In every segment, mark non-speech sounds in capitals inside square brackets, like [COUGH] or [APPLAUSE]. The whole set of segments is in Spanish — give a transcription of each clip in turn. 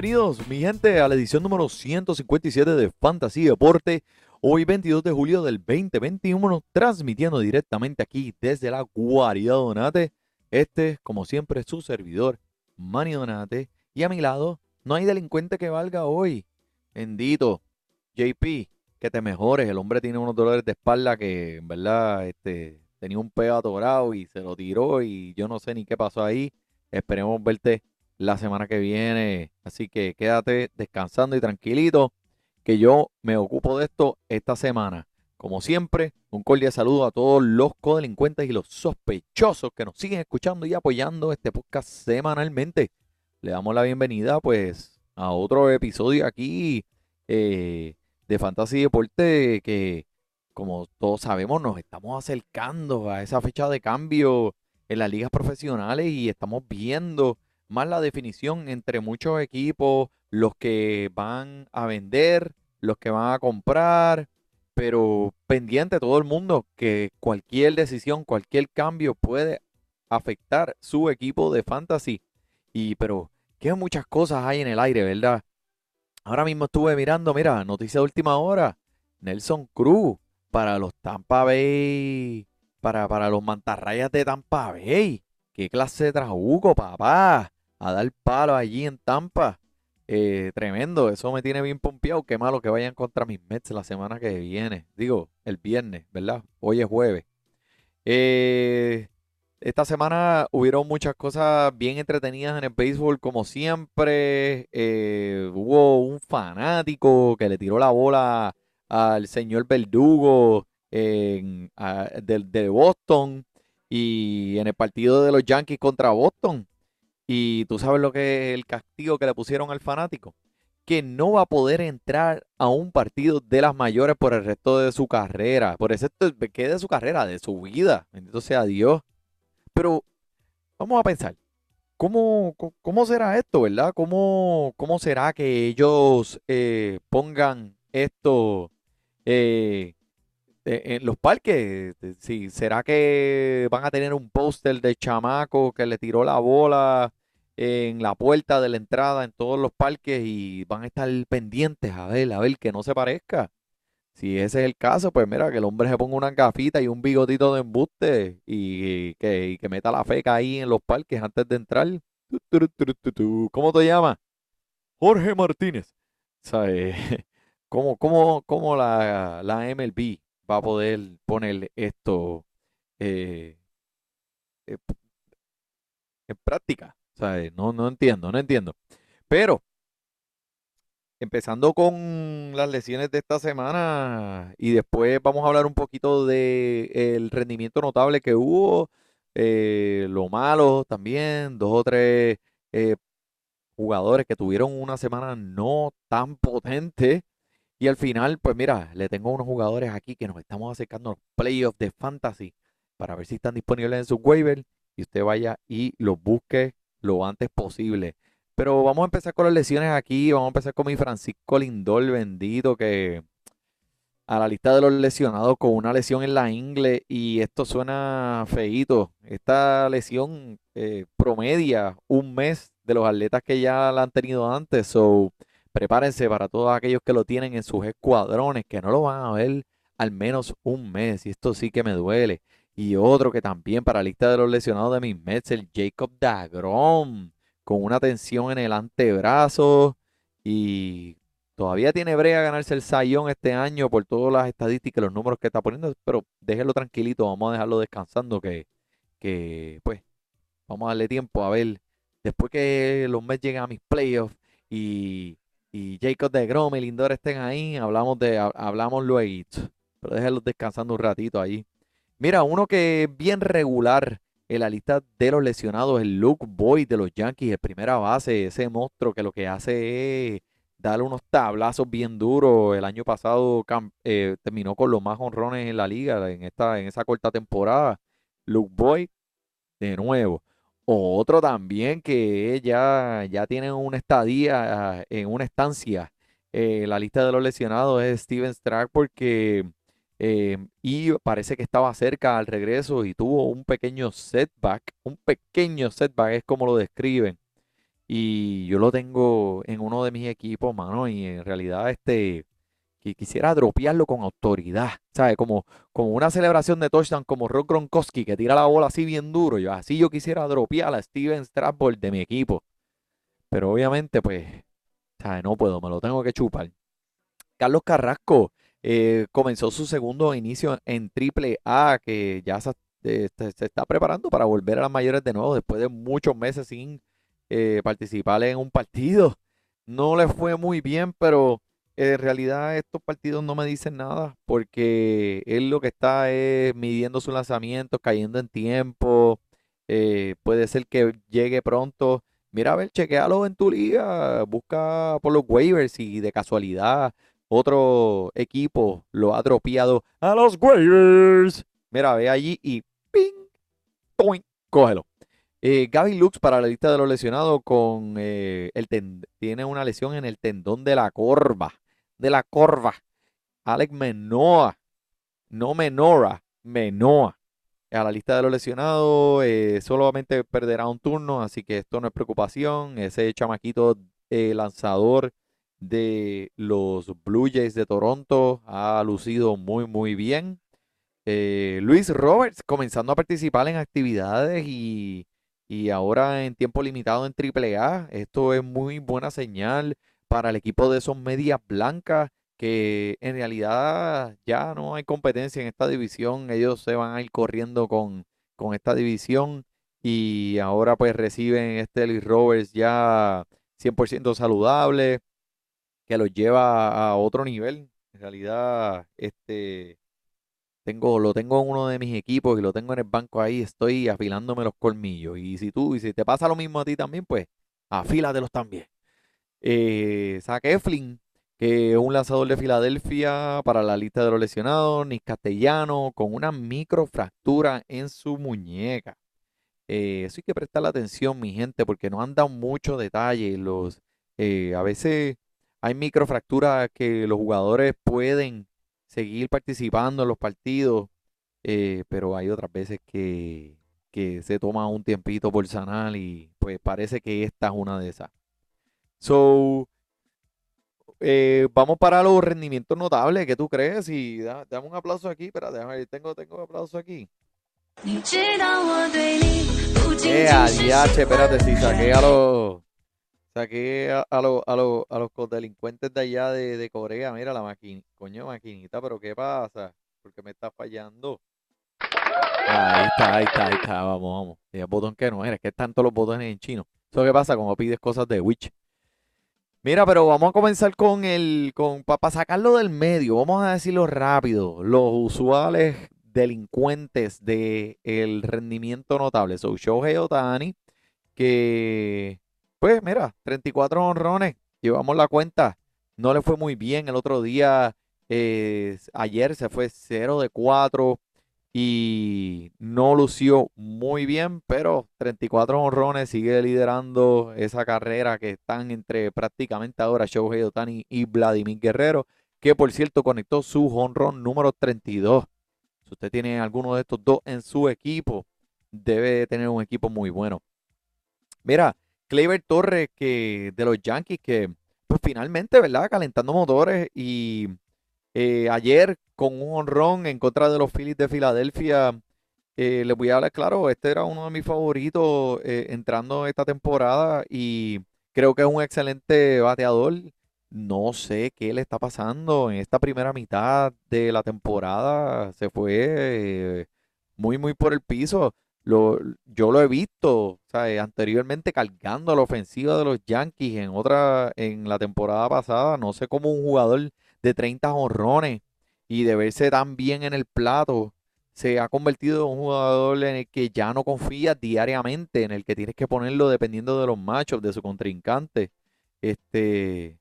Bienvenidos, mi gente, a la edición número 157 de Fantasy Deporte. Hoy 22 de julio del 2021, transmitiendo directamente aquí desde la guarida Donate. Este, como siempre, es su servidor, Manny Donate. Y a mi lado, no hay delincuente que valga hoy. Bendito, JP, que te mejores. El hombre tiene unos dolores de espalda que, en verdad, este, tenía un peo atorado y se lo tiró y yo no sé ni qué pasó ahí. Esperemos verte la semana que viene. Así que quédate descansando y tranquilito, que yo me ocupo de esto esta semana. Como siempre, un cordial saludo a todos los codelincuentes y los sospechosos que nos siguen escuchando y apoyando este podcast semanalmente. Le damos la bienvenida pues a otro episodio aquí eh, de Fantasy Deporte que como todos sabemos nos estamos acercando a esa fecha de cambio en las ligas profesionales y estamos viendo más la definición entre muchos equipos, los que van a vender, los que van a comprar, pero pendiente todo el mundo que cualquier decisión, cualquier cambio puede afectar su equipo de fantasy. Y pero qué muchas cosas hay en el aire, ¿verdad? Ahora mismo estuve mirando, mira, noticia de última hora, Nelson Cruz para los Tampa Bay, para, para los mantarrayas de Tampa Bay. ¿Qué clase de trabuco, papá? A dar palo allí en Tampa. Eh, tremendo, eso me tiene bien pompeado. Qué malo que vayan contra mis Mets la semana que viene. Digo, el viernes, ¿verdad? Hoy es jueves. Eh, esta semana hubieron muchas cosas bien entretenidas en el béisbol, como siempre. Eh, hubo un fanático que le tiró la bola al señor Verdugo en, a- del- de, Boston y en el partido de los Yankees contra Boston. Y tú sabes lo que es el castigo que le pusieron al fanático. Que no va a poder entrar a un partido de las mayores por el resto de su carrera. Por eso, ¿qué de su carrera? De su vida. Bendito sea Dios. Pero vamos a pensar. ¿Cómo, cómo será esto, verdad? ¿Cómo, cómo será que ellos eh, pongan esto eh, eh, en los parques? Sí, ¿será que van a tener un póster de chamaco que le tiró la bola en la puerta de la entrada en todos los parques y van a estar pendientes a ver, a ver que no se parezca? Si ese es el caso, pues mira, que el hombre se ponga una gafita y un bigotito de embuste y, que, y que meta la feca ahí en los parques antes de entrar. ¿Cómo te llamas? Jorge Martínez. ¿Sabes? [LAUGHS] ¿Cómo, cómo, cómo la, la MLB va a poder poner esto eh, eh, en práctica? No, no entiendo, no entiendo. Pero empezando con las lesiones de esta semana y después vamos a hablar un poquito de el rendimiento notable que hubo, eh, lo malo también, dos o tres eh, jugadores que tuvieron una semana no tan potente. Y al final, pues mira, le tengo unos jugadores aquí que nos estamos acercando a los playoffs de fantasy para ver si están disponibles en sus waivers y usted vaya y los busque lo antes posible. Pero vamos a empezar con las lesiones aquí. Vamos a empezar con mi Francisco Lindor, bendito, que a la lista de los lesionados con una lesión en la ingle y esto suena feíto. Esta lesión eh, promedia un mes de los atletas que ya la han tenido antes. So, prepárense para todos aquellos que lo tienen en sus escuadrones, que no lo van a ver al menos un mes. Y esto sí que me duele. Y otro que también para la lista de los lesionados de mis Mets, el Jacob Dagrom, con una tensión en el antebrazo y todavía tiene brea ganarse el Sayón este año por todas las estadísticas los números que está poniendo, pero déjenlo tranquilito, vamos a dejarlo descansando que, que pues vamos a darle tiempo a ver después que los Mets lleguen a mis playoffs y, y Jacob de Grom y Lindor estén ahí, hablamos de ha- hablamos luego, pero déjenlos descansando un ratito ahí. Mira, uno que es bien regular en la lista de los lesionados, el Luke Boyd de los Yankees, el primera base, ese monstruo que lo que hace es darle unos tablazos bien duros. El año pasado eh, terminó con los más honrones en la liga en, esta, en esa corta temporada. Luke Boyd, de nuevo. Otro también que ya, ya tiene una estadía en una estancia en la lista de los lesionados es Steven Strack porque eh, y parece que estaba cerca al regreso y tuvo un pequeño setback, un pequeño setback es como lo describen. Y yo lo tengo en uno de mis equipos, mano, y en realidad este que quisiera dropearlo con autoridad, ¿sabes? Como, como una celebración de touchdown como Rock Gronkowski que tira la bola así bien duro. Yo así yo quisiera dropear a Steven Strasburg de mi equipo. Pero obviamente, pues, ¿sabes? No puedo, me lo tengo que chupar. Carlos Carrasco eh, comenzó su segundo inicio en Triple A, que ya eh, se, está preparando para volver a las mayores de nuevo después de muchos meses sin eh, participar en un partido. No le fue muy bien, pero en realidad estos partidos no me dicen nada porque él lo que está es midiendo sus lanzamientos, cayendo en tiempo. puede ser que llegue pronto. Mira, a ver, chequealo en tu liga, busca por los waivers y de casualidad otro equipo lo ha dropeado a los waivers. Mira, ve allí y ping, point, cógelo. Eh, Gaby Lux para la lista de los lesionados con eh, el tiene una lesión en el tendón de la corva. De la corva. Alex Menoa. No Menora. Menoa. A la lista de los lesionados. Eh, solamente perderá un turno. Así que esto no es preocupación. Ese chamaquito lanzador de los Blue Jays de Toronto ha lucido muy, muy bien. Eh, Luis Roberts comenzando a participar en actividades y, ahora en tiempo limitado en AAA. Esto es muy buena señal para el equipo de esos medias blancas que en realidad ya no hay competencia en esta división. Ellos se van a ir corriendo con, con esta división y ahora pues reciben este Luis Roberts ya 100% saludable que los lleva a otro nivel. En realidad, este tengo, lo tengo en uno de mis equipos y lo tengo en el banco ahí, estoy afilándome los colmillos. Y si tú, y si te pasa lo mismo a ti también, pues afílatelos también. Eh, Eflin, que es un lanzador de Filadelfia para la lista de los lesionados, Nick Castellano, con una microfractura en su muñeca. Eh, eso hay que prestarle atención, mi gente, porque no han dado mucho detalle. Los, eh, a veces hay microfracturas que los jugadores pueden seguir participando en los partidos, eh, pero hay otras veces que, se toma un tiempito por sanar y pues parece que esta es una de esas. So, eh, vamos para los rendimientos notables, ¿qué tú crees? Y dame un aplauso aquí, espera, déjame, tengo, tengo un aplauso aquí. Eh, espérate, si saqué a los Saqué a, a, a, los delincuentes de allá de, Corea. Mira la máquina. Coño, maquinita, pero ¿qué pasa? Porque me está fallando. Ahí está, ahí está, ahí está. Vamos, vamos. el botón que no era. Es que están todos los botones en chino. ¿Eso qué pasa cuando pides cosas de Witch? Mira, pero vamos a comenzar con el. con Para sacarlo del medio, vamos a decirlo rápido. Los usuales delincuentes del el rendimiento notable. So, Shohei Otani, que pues mira, 34 honrones, llevamos la cuenta. No le fue muy bien el otro día. Eh, ayer se fue 0 de 4 y no lució muy bien, pero 34 honrones sigue liderando esa carrera que están entre prácticamente ahora Shohei Otani y Vladimir Guerrero, que por cierto conectó su honrón número 32. Si usted tiene alguno de estos dos en su equipo, debe tener un equipo muy bueno. Mira, Clever Torres que, de los Yankees, que pues finalmente, ¿verdad? Calentando motores y eh, ayer con un honrón en contra de los Phillies de Filadelfia. Eh, les voy a hablar claro, este era uno de mis favoritos eh, entrando esta temporada y creo que es un excelente bateador. No sé qué le está pasando en esta primera mitad de la temporada. Se fue muy, muy por el piso. Yo lo he visto anteriormente cargando la ofensiva de los Yankees en otra, en la temporada pasada. No sé cómo un jugador de 30 honrones y de verse tan bien en el plato se ha convertido en un jugador en el que ya no confía diariamente, en el que tienes que ponerlo dependiendo de los matchups de su contrincante. Este,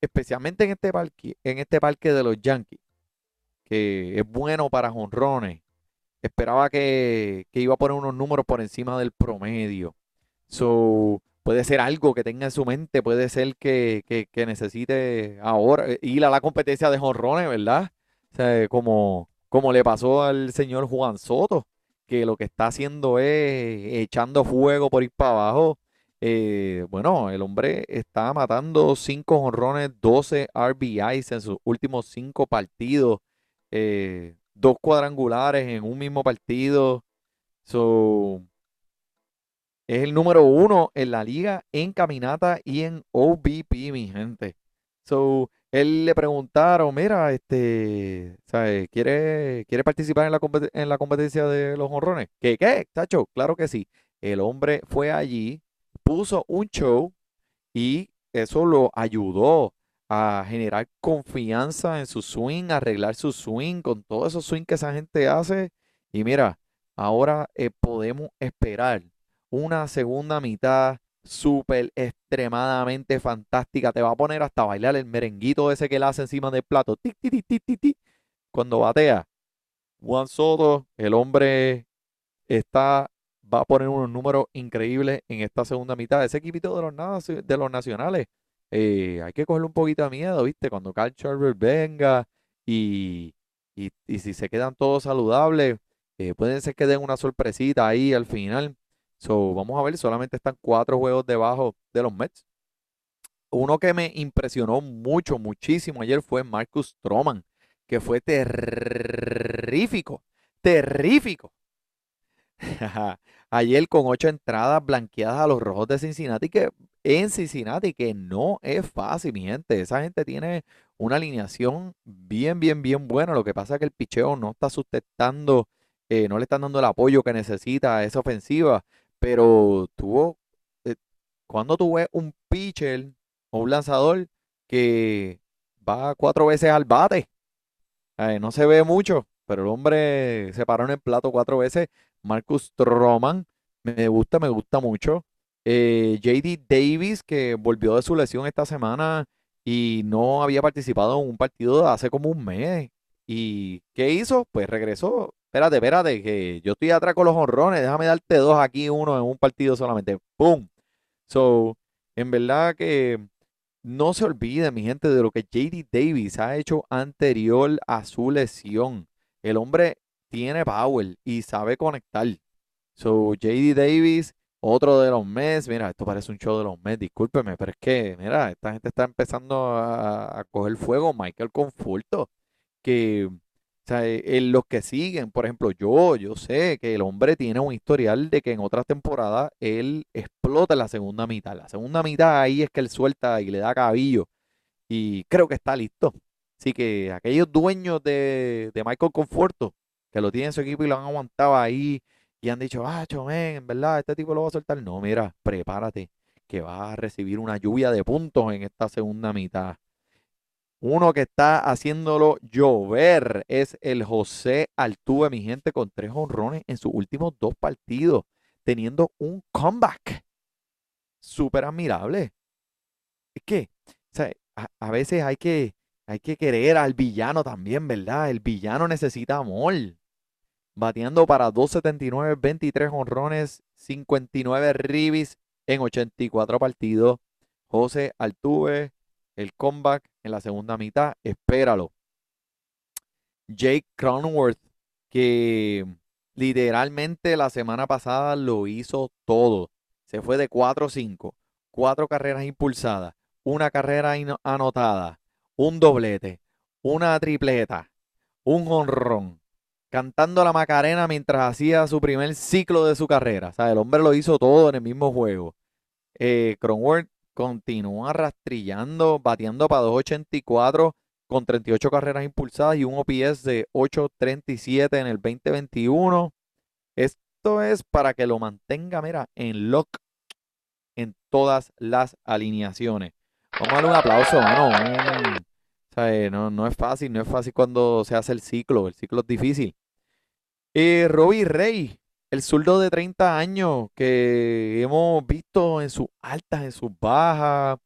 especialmente en este parque, en este parque de los Yankees, que es bueno para jonrones. Esperaba que, que iba a poner unos números por encima del promedio. So, puede ser algo que tenga en su mente, puede ser que, que necesite ahora ir a la competencia de jonrones, ¿verdad? Como, como le pasó al señor Juan Soto, que lo que está haciendo es echando fuego por ir para abajo. Eh, bueno, el hombre está matando 5 honrones, 12 RBIs en sus últimos 5 partidos, eh, dos cuadrangulares en un mismo partido. es el número uno en la liga en caminata y en OBP, mi gente. So, él le preguntaron, mira, este, ¿sabes? ¿Quiere, ¿quiere participar en la, en la competencia de los honrones? ¿Qué, qué, Tacho? Claro que sí. El hombre fue allí, puso un show y eso lo ayudó a generar confianza en su swing, arreglar su swing con todo esos swing que esa gente hace. Y mira, ahora eh, podemos esperar una segunda mitad súper extremadamente fantástica. Te va a poner hasta bailar el merenguito ese que le hace encima del plato. Tic, tic, tic, Cuando batea. Juan Soto, el hombre está, va a poner unos números increíbles en esta segunda mitad. Ese equipito de los, de los nacionales, eh, hay que cogerle un poquito de miedo, ¿viste? Cuando Carl Charver venga y, y, si se quedan todos saludables, eh, pueden ser que den una sorpresita ahí al final. So, vamos a ver, solamente están cuatro juegos debajo de los Mets. Uno que me impresionó mucho, muchísimo ayer fue Marcus Stroman, que fue terrífico, terrífico. [LAUGHS] ayer con ocho entradas blanqueadas a los rojos de Cincinnati, que en Cincinnati, que no es fácil, mi gente. Esa gente tiene una alineación bien, bien, bien buena. Lo que pasa es que el picheo no está sustentando, eh, no le están dando el apoyo que necesita a esa ofensiva. Pero tuvo, eh, cuando tuve un pitcher o un lanzador que va cuatro veces al bate, no se ve mucho, pero el hombre se paró en el plato cuatro veces. Marcus Stroman, me gusta, me gusta mucho. Eh, JD Davis, que volvió de su lesión esta semana y no había participado en un partido hace como un mes. ¿Y qué hizo? Pues regresó espérate, espérate, que yo estoy atrás con los honrones, déjame darte dos aquí, uno en un partido solamente. ¡Pum! So, en verdad que no se olvide, mi gente, de lo que JD Davis ha hecho anterior a su lesión. El hombre tiene power y sabe conectar. So, JD Davis, otro de los Mets. Mira, esto parece un show de los Mets, discúlpeme, pero es que, mira, esta gente está empezando a, coger fuego. Michael Conforto, que o sea, eh, en los que siguen, por ejemplo, yo, yo sé que el hombre tiene un historial de que en otras temporadas él explota en la segunda mitad. La segunda mitad ahí es que él suelta y le da cabillo. Y creo que está listo. Así que aquellos dueños de, Michael Conforto, que lo tienen en su equipo y lo han aguantado ahí y han dicho, ah, chomen, en verdad, este tipo lo va a soltar. No, mira, prepárate, que vas a recibir una lluvia de puntos en esta segunda mitad. Uno que está haciéndolo llover es el José Altuve, mi gente, con tres honrones en sus últimos dos partidos, teniendo un comeback. Súper admirable. Es que, a, veces hay que, hay que querer al villano también, ¿verdad? El villano necesita amor. Bateando para 2.79, 23 honrones, 59 ribis en 84 partidos. José Altuve el comeback en la segunda mitad, espéralo. Jake Cronworth, que literalmente la semana pasada lo hizo todo. Se fue de 4-5, cuatro carreras impulsadas, una carrera anotada, un doblete, una tripleta, un honrón, cantando la Macarena mientras hacía su primer ciclo de su carrera. O sea, el hombre lo hizo todo en el mismo juego. Eh, Cronworth continúa rastrillando, bateando para 2.84 con 38 carreras impulsadas y un OPS de 8.37 en el 2021. Esto es para que lo mantenga, mira, en lock en todas las alineaciones. Vamos a darle un aplauso, mano. O sea, eh, no, no es fácil, no es fácil cuando se hace el ciclo, el ciclo es difícil. Eh, Robbie Rey, el zurdo de 30 años que hemos visto en sus altas, en sus bajas.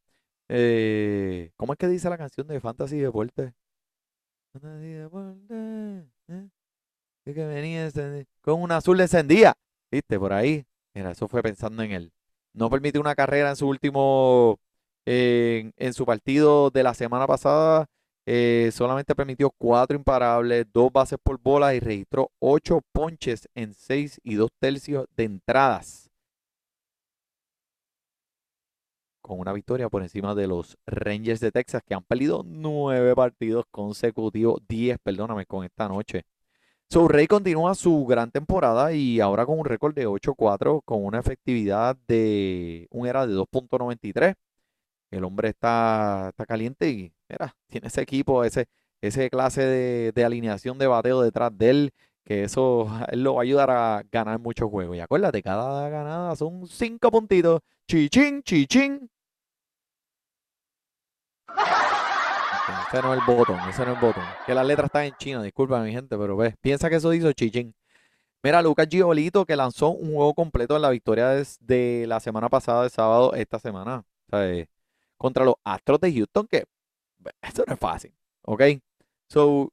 Eh, ¿cómo es que dice la canción de Fantasy Deporte? Fantasy Deporte, ¿eh? Es que venía encendi- con un azul encendía. ¿Viste? Por ahí. Mira, eso fue pensando en él. No permitió una carrera en su último, en su partido de la semana pasada. Eh, solamente permitió cuatro imparables, dos bases por bola y registró ocho ponches en seis y dos tercios de entradas. Con una victoria por encima de los Rangers de Texas que han perdido nueve partidos consecutivos, diez, perdóname, con esta noche. So, Rey continúa su gran temporada y ahora con un récord de 8-4 con una efectividad de un era de 2.93. El hombre está, está caliente y mira, tiene ese equipo, ese, ese clase de, de alineación de bateo detrás de él, que eso [LAUGHS] él lo va a ayudar a ganar muchos juegos. Y acuérdate, cada ganada son cinco puntitos. Chichín, chichín. Ese no es el botón, ese no es el botón. Que las letras están en chino, disculpa mi gente, pero ves, piensa que eso hizo chichín. Mira, Lucas Giolito que lanzó un juego completo en la victoria de, la semana pasada, de sábado, esta semana. Sea, eh, contra los Astros de Houston, que esto no es fácil, ¿ok? So,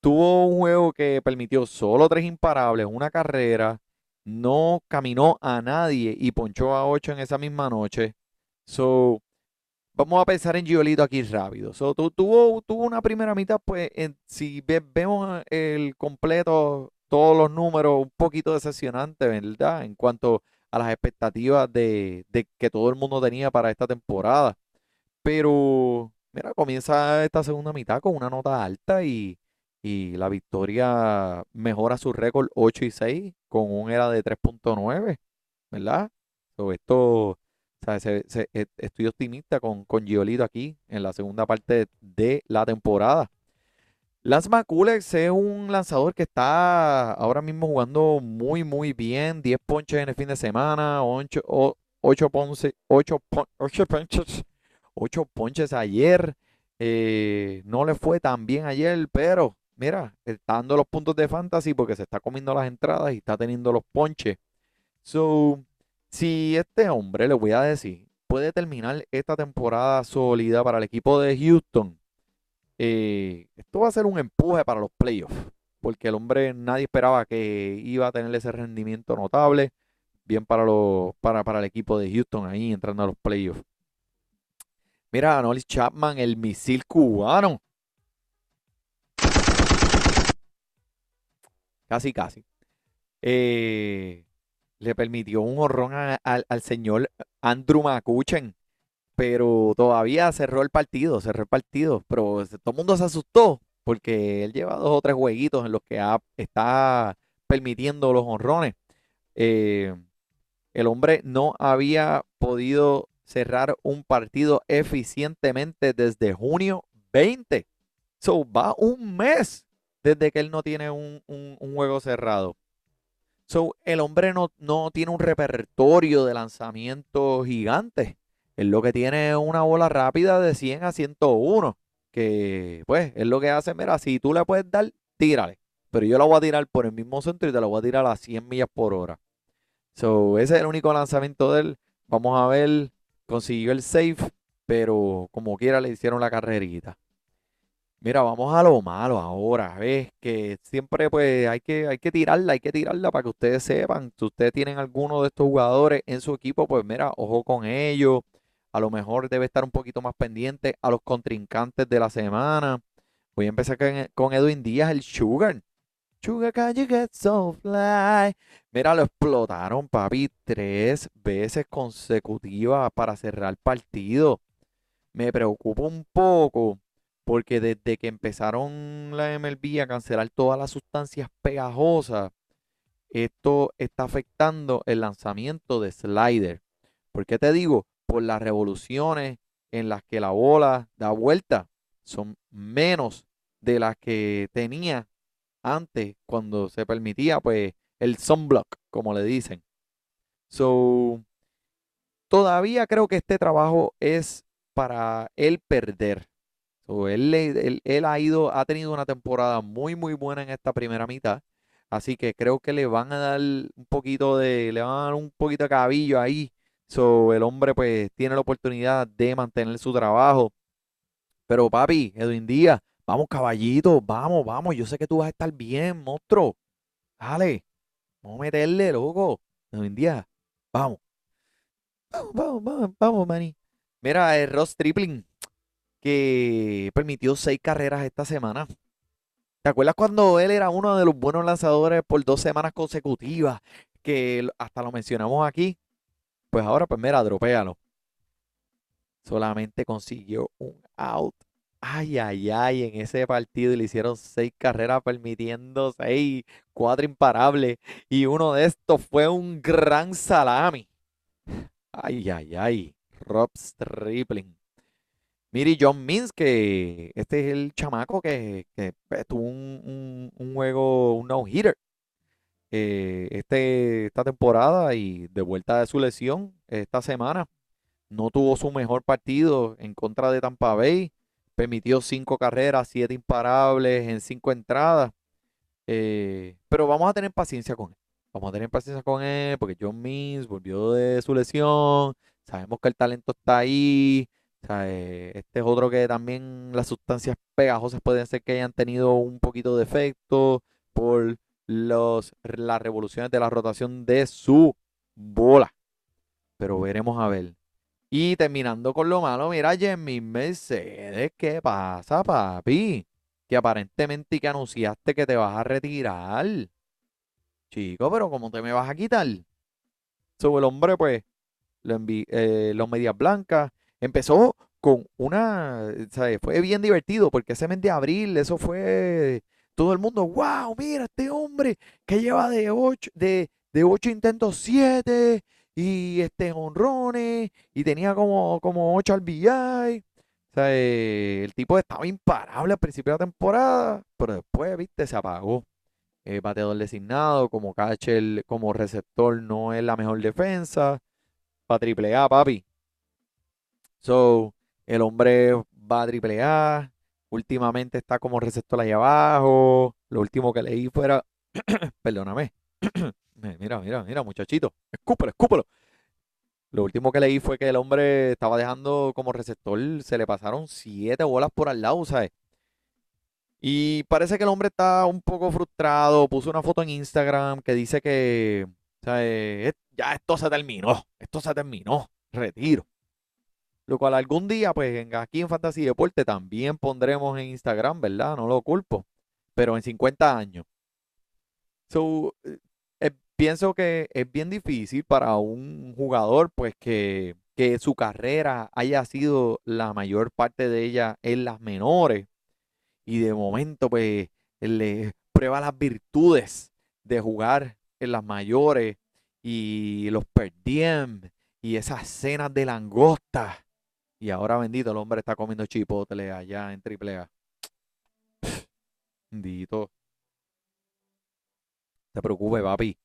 tuvo un juego que permitió solo tres imparables, una carrera, no caminó a nadie y ponchó a ocho en esa misma noche. So, vamos a pensar en Giolito aquí rápido. So, tu- tuvo, tuvo una primera mitad, pues, en- si ve- vemos el completo, todos los números, un poquito decepcionante, ¿verdad? En cuanto a las expectativas de, de que todo el mundo tenía para esta temporada. Pero, comienza esta segunda mitad con una nota alta y, y la victoria mejora su récord 8 y 6 con un era de 3.9, ¿verdad? So, esto, sea, se- e- estoy optimista con, con Giolito aquí en la segunda parte de la temporada. Lance McCullers es un lanzador que está ahora mismo jugando muy, muy bien. 10 ponches en el fin de semana, 8, 8, ponches, 8, ponches, 8 ponches ayer. Eh, no le fue tan bien ayer, pero mira, está dando los puntos de fantasy porque se está comiendo las entradas y está teniendo los ponches. So, si este hombre, le voy a decir, puede terminar esta temporada sólida para el equipo de Houston, eh, esto va a ser un empuje para los playoffs, porque el hombre nadie esperaba que iba a tener ese rendimiento notable, bien para, para, para el equipo de Houston ahí entrando a los playoffs. Mira, Nolis Chapman, el misil cubano. Casi, casi. Eh, le permitió un horrón al- señor Andrew McCutchen, pero todavía cerró el partido, cerró el partido, pero todo el mundo se asustó porque él lleva dos o tres jueguitos en los que ha- está permitiendo los honrones. Eh, el hombre no había podido cerrar un partido eficientemente desde junio 20. So, va un mes desde que él no tiene un, un- juego cerrado. So, el hombre no, no tiene un repertorio de lanzamiento gigante. Él lo que tiene es una bola rápida de 100 a 101. Que, pues, es lo que hace. Mira, si tú le puedes dar, tírale. Pero yo la voy a tirar por el mismo centro y te la voy a tirar a 100 millas por hora. So, ese es el único lanzamiento de él. Vamos a ver, consiguió el safe, pero como quiera le hicieron la carrerita. Mira, vamos a lo malo ahora, ves que siempre pues hay que, hay que tirarla, hay que tirarla para que ustedes sepan. Si ustedes tienen alguno de estos jugadores en su equipo, pues mira, ojo con ellos. A lo mejor debe estar un poquito más pendiente a los contrincantes de la semana. Voy a empezar con, con Edwin Díaz, el Sugar. Sugar, can you get so fly? Mira, lo explotaron, papi, tres veces consecutivas para cerrar partido. Me preocupa un poco porque desde que empezaron la MLB a cancelar todas las sustancias pegajosas, esto está afectando el lanzamiento de slider. ¿Por qué te digo? Por las revoluciones en las que la bola da vuelta son menos de las que tenía antes cuando se permitía pues el sunblock, como le dicen. So, todavía creo que este trabajo es para él perder. él, él, él, ha ido, ha tenido una temporada muy, muy buena en esta primera mitad. Así que creo que le van a dar un poquito de, le van a dar un poquito de cabillo ahí. So, el hombre pues tiene la oportunidad de mantener su trabajo. Pero papi, Edwin Díaz, vamos caballito, vamos, vamos. Yo sé que tú vas a estar bien, monstruo. Dale, vamos a meterle, loco. Edwin Díaz, vamos. Vamos, vamos, vamos, vamos, Manny. Mira, el Ross Tripling, que permitió seis carreras esta semana. ¿Te acuerdas cuando él era uno de los buenos lanzadores por dos semanas consecutivas? Que hasta lo mencionamos aquí. Pues ahora, pues mira, dropéalo. Solamente consiguió un out. Ay, ay, ay, en ese partido le hicieron seis carreras permitiendo seis, cuatro imparables. Y uno de estos fue un gran salami. Ay, ay, ay. Rob Stripling. Miri John Means, que este es el chamaco que, tuvo un, juego, un no-hitter eh, este, esta temporada y de vuelta de su lesión esta semana. No tuvo su mejor partido en contra de Tampa Bay. Permitió cinco carreras, siete imparables en cinco entradas. Eh, pero vamos a tener paciencia con él. Vamos a tener paciencia con él porque John Means volvió de su lesión. Sabemos que el talento está ahí. Eh, este es otro que también las sustancias pegajosas pueden ser que hayan tenido un poquito de efecto por los, las revoluciones de la rotación de su bola. Pero veremos a ver. Y terminando con lo malo, mira, Jimmy Mercedes, ¿qué pasa, papi? Que aparentemente que anunciaste que te vas a retirar. Chico, pero ¿cómo te me vas a quitar? Sobre el hombre, pues, eh, los medias blancas. Empezó con una. Fue bien divertido porque ese mes de abril, eso fue todo el mundo, wow, mira este hombre que lleva de 8 de, de ocho intentos 7 y este honrones y tenía como, como 8 al BI. O sea, eh, el tipo estaba imparable al principio de la temporada, pero después, viste, se apagó. Eh, bateador designado, como catcher, como receptor, no es la mejor defensa. Para triple A, papi. So, el hombre va a triple A. Últimamente está como receptor ahí abajo. Lo último que leí fuera. [CLEARS THROAT] Perdóname. [CLEARS THROAT] mira, mira, mira, muchachito. Escúpelo, escúpelo. Lo último que leí fue que el hombre estaba dejando como receptor. Se le pasaron siete bolas por al lado, ¿sabes? Y parece que el hombre está un poco frustrado. Puso una foto en Instagram que dice que. ¿sabes? Ya esto se terminó. Esto se terminó. Retiro. Lo cual algún día, pues aquí en Fantasy Deporte también pondremos en Instagram, ¿verdad? No lo culpo. Pero en 50 años. So, eh, pienso que es bien difícil para un jugador, pues que, que su carrera haya sido la mayor parte de ella en las menores. Y de momento, pues, le prueba las virtudes de jugar en las mayores y los per y esas cenas de langosta y ahora bendito, el hombre está comiendo chipotle allá en AAA. Bendito. Te preocupes, papi.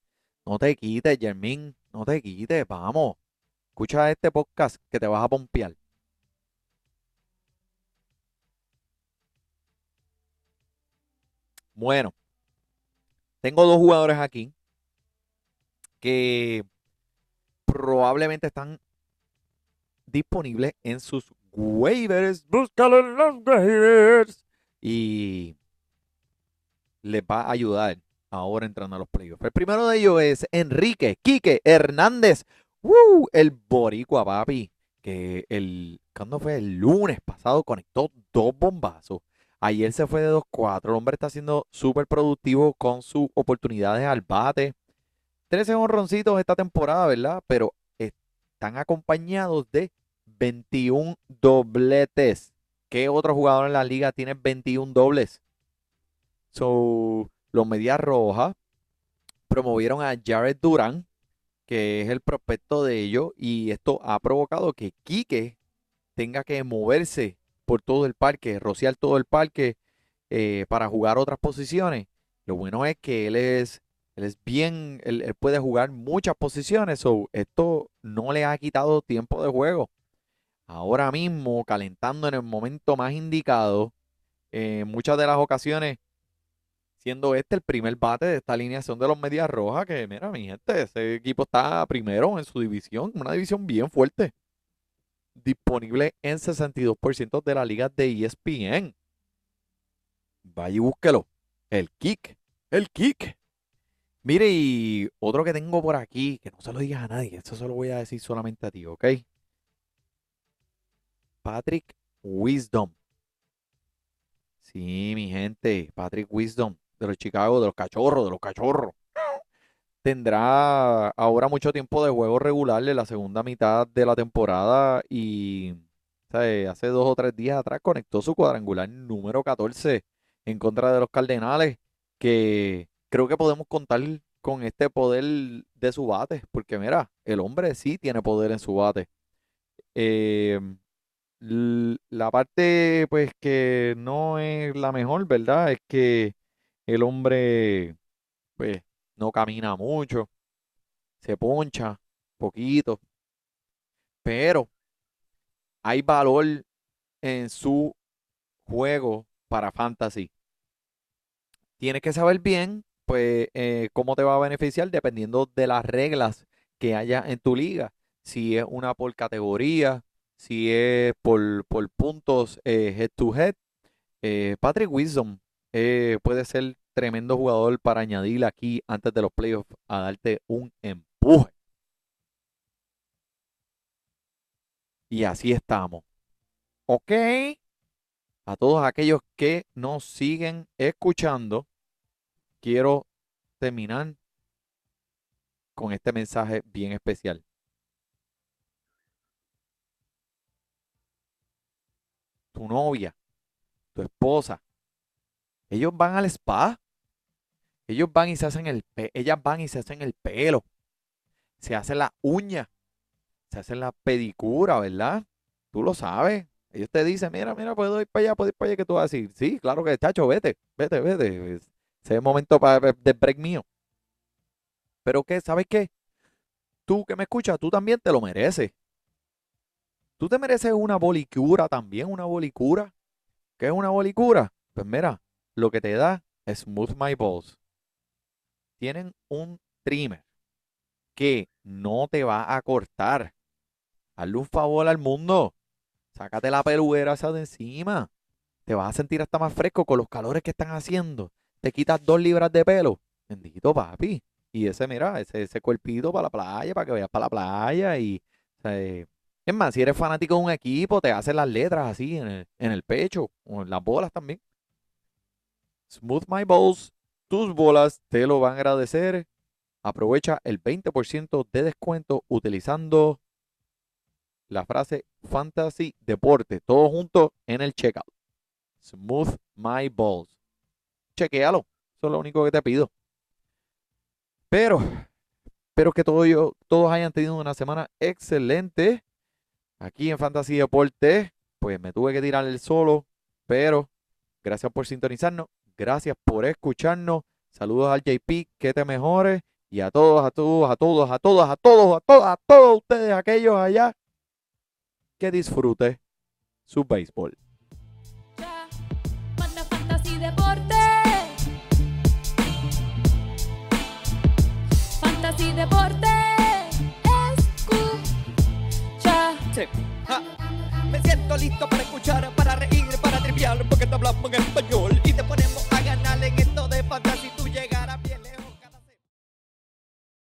No te quites, Germín. No te quites, vamos. Escucha este podcast que te vas a pompear. Bueno, tengo dos jugadores aquí que probablemente están disponible en sus waivers. Búscalo en los waivers. Y les va a ayudar ahora entrando a los playoffs. El primero de ellos es Enrique Quique Hernández. El boricua, papi. Que el, cuando fue? El lunes pasado conectó dos bombazos. Ayer se fue de 2-4. El hombre está siendo súper productivo con sus oportunidades al bate. 13 honroncitos esta temporada, ¿verdad? Pero están acompañados de 21 dobletes. ¿Qué otro jugador en la liga tiene 21 dobles? So, los Medias Rojas promovieron a Jared Duran, que es el prospecto de ellos, y esto ha provocado que Quique tenga que moverse por todo el parque, rociar todo el parque eh, para jugar otras posiciones. Lo bueno es que él es, él es bien, él, puede jugar muchas posiciones, so esto no le ha quitado tiempo de juego ahora mismo calentando en el momento más indicado. En muchas de las ocasiones, siendo este el primer bate de esta alineación de los Medias Rojas, que mira, mi gente, ese equipo está primero en su división, una división bien fuerte. Disponible en 62% de la liga de ESPN. Vaya y búsquelo. El kick. El kick. Mire, y otro que tengo por aquí, que no se lo digas a nadie, eso se lo voy a decir solamente a ti, ¿ok? Patrick Wisdom. Sí, mi gente, Patrick Wisdom, de los Chicago, de los cachorros, de los cachorros. Tendrá ahora mucho tiempo de juego regular en la segunda mitad de la temporada y hace dos o tres días atrás conectó su cuadrangular número 14 en contra de los Cardenales, que creo que podemos contar con este poder de su bate, porque mira, el hombre sí tiene poder en su bate. Eh, la parte, pues, que no es la mejor, ¿verdad? Es que el hombre, pues, no camina mucho, se poncha poquito, pero hay valor en su juego para fantasy. Tienes que saber bien, pues, eh, cómo te va a beneficiar dependiendo de las reglas que haya en tu liga. Si es una por categoría, si es por, puntos eh, head to head. Eh, Patrick Wisdom eh, puede ser tremendo jugador para añadir aquí antes de los playoffs a darte un empuje. Y así estamos. Ok. A todos aquellos que nos siguen escuchando, quiero terminar con este mensaje bien especial. tu novia, tu esposa, ellos van al spa. Ellos van y se hacen el ellas van y se hacen el pelo. Se hacen la uña. Se hacen la pedicura, ¿verdad? Tú lo sabes. Ellos te dicen, mira, mira, puedo ir para allá, puedo ir para allá, que tú vas a decir, sí, claro que, chacho, vete, vete, vete. Ese es el momento para, de break mío. Pero que, ¿sabes qué? Tú que me escuchas, tú también te lo mereces. Tú te mereces una bolicura también, una bolicura. ¿Qué es una bolicura? Pues mira, lo que te da Smooth My Balls. Tienen un trimmer que no te va a cortar. Hazle un favor al mundo. Sácate la peluera esa de encima. Te vas a sentir hasta más fresco con los calores que están haciendo. Te quitas dos libras de pelo. Bendito papi. Y ese, mira, ese, ese cuerpito para la playa, para que vayas para la playa y eh, es más, si eres fanático de un equipo, te hacen las letras así en el, pecho o en las bolas también. Smooth My Balls, tus bolas te lo van a agradecer. Aprovecha el 20% de descuento utilizando la frase Fantasy Deporte, todo junto en el checkout. Smooth My Balls. Chequéalo, eso es lo único que te pido. Pero, espero que todos, todos hayan tenido una semana excelente aquí en Fantasy Deporte, pues me tuve que tirar el solo, pero gracias por sintonizarnos, gracias por escucharnos. Saludos al JP, que te mejores. Y a todos, a todos, a todos, a todos, a todos, a todos, a todos ustedes, aquellos allá, que disfrute su béisbol. Fantasy Deporte. Fantasy Deporte. Me siento listo para escuchar, para reír, mundial porque te hablamos en español y te ponemos a ganar en esto de fantasía.